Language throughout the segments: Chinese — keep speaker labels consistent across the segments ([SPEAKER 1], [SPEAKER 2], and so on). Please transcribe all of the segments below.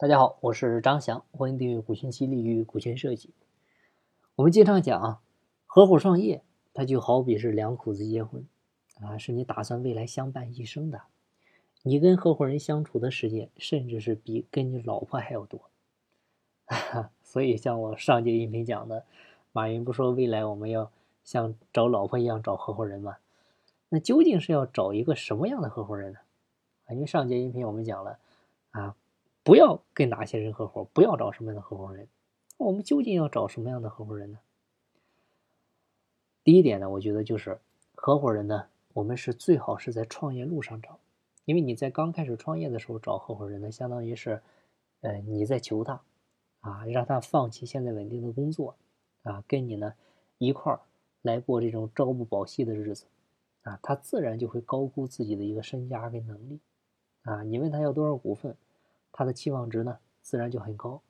[SPEAKER 1] 大家好，我是张翔，欢迎订阅股权激励与股权设计。我们经常讲啊，合伙创业，它就好比是两口子结婚啊，是你打算未来相伴一生的。你跟合伙人相处的时间，甚至是比跟你老婆还要多。所以，像我上节音频讲的，马云不说未来我们要像找老婆一样找合伙人吗？那究竟是要找一个什么样的合伙人呢？啊，因为上节音频我们讲了啊。不要跟哪些人合伙，不要找什么样的合伙人。我们究竟要找什么样的合伙人呢？第一点呢，我觉得就是合伙人呢，我们是最好是在创业路上找，因为你在刚开始创业的时候找合伙人呢，相当于是，呃，你在求他，啊，让他放弃现在稳定的工作，啊，跟你呢一块儿来过这种朝不保夕的日子，啊，他自然就会高估自己的一个身家跟能力，啊，你问他要多少股份？他的期望值呢，自然就很高，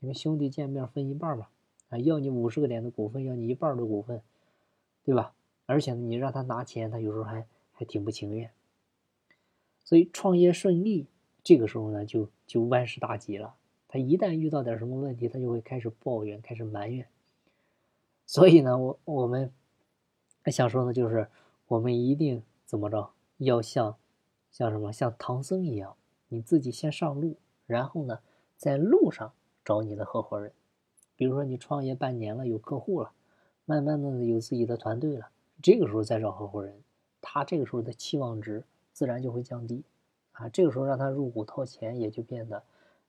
[SPEAKER 1] 因为兄弟见面分一半嘛，啊，要你五十个点的股份，要你一半的股份，对吧？而且，你让他拿钱，他有时候还还挺不情愿。所以创业顺利，这个时候呢，就就万事大吉了。他一旦遇到点什么问题，他就会开始抱怨，开始埋怨。所以呢，我我们想说的就是，我们一定怎么着，要像像什么，像唐僧一样，你自己先上路。然后呢，在路上找你的合伙人，比如说你创业半年了，有客户了，慢慢的有自己的团队了，这个时候再找合伙人，他这个时候的期望值自然就会降低，啊，这个时候让他入股掏钱也就变得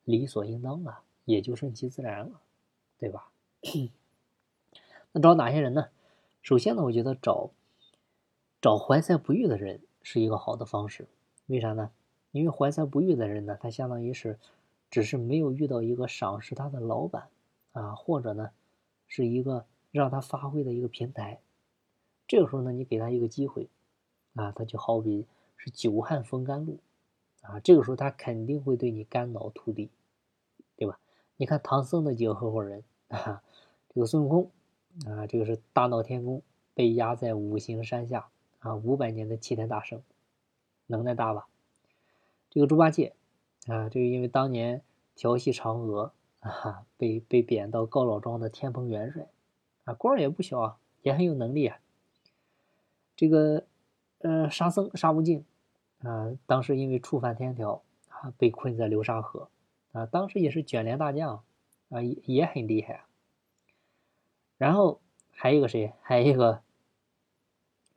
[SPEAKER 1] 理所应当了，也就顺其自然了，对吧？那找哪些人呢？首先呢，我觉得找找怀才不遇的人是一个好的方式，为啥呢？因为怀才不遇的人呢，他相当于是，只是没有遇到一个赏识他的老板，啊，或者呢，是一个让他发挥的一个平台。这个时候呢，你给他一个机会，啊，他就好比是久旱逢甘露，啊，这个时候他肯定会对你肝脑涂地，对吧？你看唐僧的几个合伙人啊，这个孙悟空，啊，这个是大闹天宫，被压在五行山下，啊，五百年的齐天大圣，能耐大吧？这个猪八戒，啊，这个因为当年调戏嫦娥啊，被被贬到高老庄的天蓬元帅，啊，官儿也不小啊，也很有能力啊。这个，呃，沙僧沙悟净，啊，当时因为触犯天条啊，被困在流沙河，啊，当时也是卷帘大将，啊，也也很厉害啊。然后还有一个谁？还有一个，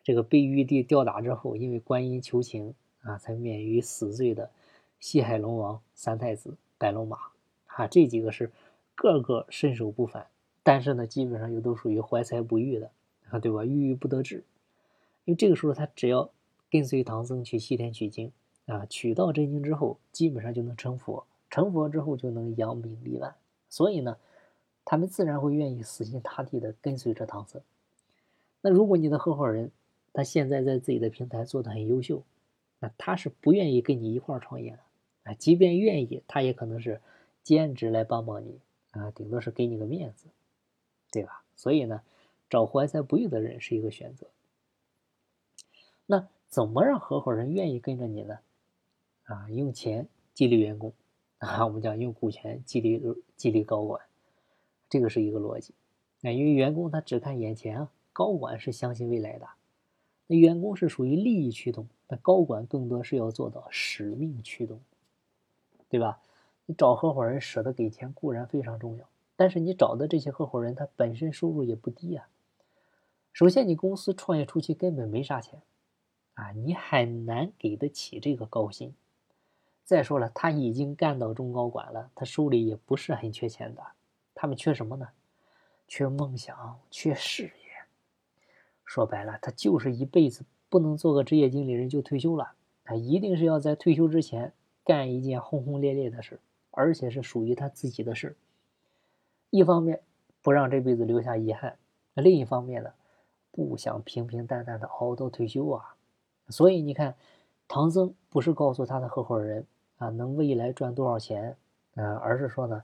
[SPEAKER 1] 这个被玉帝吊打之后，因为观音求情。啊，才免于死罪的西海龙王三太子白龙马，啊，这几个是个个身手不凡，但是呢，基本上又都属于怀才不遇的，啊，对吧？郁郁不得志。因为这个时候他只要跟随唐僧去西天取经，啊，取到真经之后，基本上就能成佛，成佛之后就能扬名立万，所以呢，他们自然会愿意死心塌地的跟随着唐僧。那如果你的合伙人他现在在自己的平台做的很优秀，那他是不愿意跟你一块儿创业的，啊，即便愿意，他也可能是兼职来帮帮你，啊，顶多是给你个面子，对吧？所以呢，找怀才不遇的人是一个选择。那怎么让合伙人愿意跟着你呢？啊，用钱激励员工，啊，我们讲用股权激励激励高管，这个是一个逻辑。啊，因为员工他只看眼前啊，高管是相信未来的。那员工是属于利益驱动，那高管更多是要做到使命驱动，对吧？你找合伙人舍得给钱固然非常重要，但是你找的这些合伙人他本身收入也不低啊。首先，你公司创业初期根本没啥钱，啊，你很难给得起这个高薪。再说了，他已经干到中高管了，他手里也不是很缺钱的。他们缺什么呢？缺梦想，缺事业。说白了，他就是一辈子不能做个职业经理人就退休了，他一定是要在退休之前干一件轰轰烈烈的事，而且是属于他自己的事。一方面不让这辈子留下遗憾，另一方面呢，不想平平淡淡的熬到退休啊。所以你看，唐僧不是告诉他的合伙人啊，能未来赚多少钱啊，而是说呢，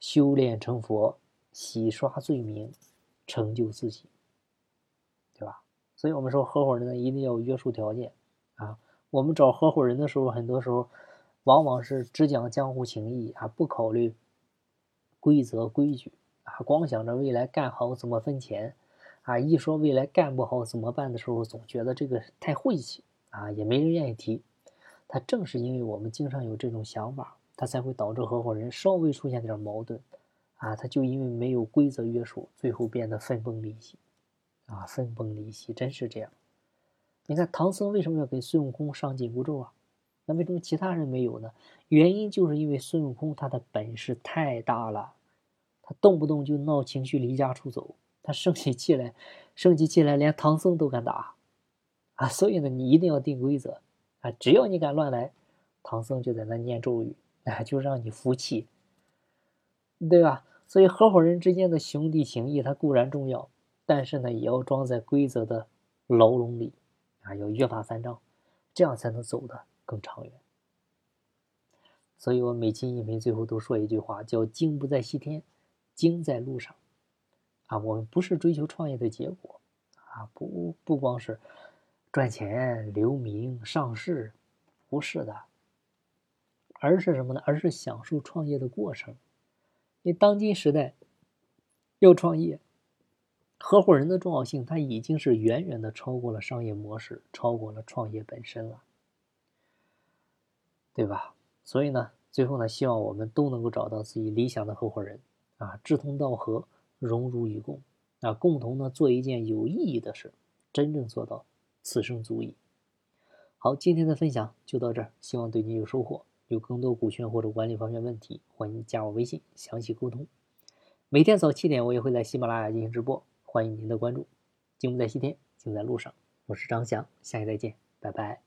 [SPEAKER 1] 修炼成佛，洗刷罪名，成就自己。所以我们说合伙人呢，一定要有约束条件啊。我们找合伙人的时候，很多时候往往是只讲江湖情谊啊，不考虑规则规矩啊，光想着未来干好怎么分钱啊，一说未来干不好怎么办的时候，总觉得这个太晦气啊，也没人愿意提。他正是因为我们经常有这种想法，他才会导致合伙人稍微出现点矛盾啊，他就因为没有规则约束，最后变得分崩离析啊，分崩离析，真是这样。你看唐僧为什么要给孙悟空上紧箍咒啊？那为什么其他人没有呢？原因就是因为孙悟空他的本事太大了，他动不动就闹情绪离家出走，他生起气来，生起气来连唐僧都敢打，啊，所以呢，你一定要定规则啊，只要你敢乱来，唐僧就在那念咒语，啊，就让你服气，对吧？所以合伙人之间的兄弟情谊，它固然重要，但是呢，也要装在规则的牢笼里，啊，要约法三章，这样才能走得。更长远，所以我每期音频最后都说一句话，叫“精不在西天，精在路上”。啊，我们不是追求创业的结果，啊，不不光是赚钱、留名、上市，不是的，而是什么呢？而是享受创业的过程。因为当今时代要创业，合伙人的重要性，它已经是远远的超过了商业模式，超过了创业本身了。对吧？所以呢，最后呢，希望我们都能够找到自己理想的合伙人啊，志同道合，荣辱与共啊，共同呢做一件有意义的事，真正做到此生足矣。好，今天的分享就到这儿，希望对你有收获。有更多股权或者管理方面问题，欢迎加我微信详细沟通。每天早七点，我也会在喜马拉雅进行直播，欢迎您的关注。进步在西天，静在路上。我是张翔，下期再见，拜拜。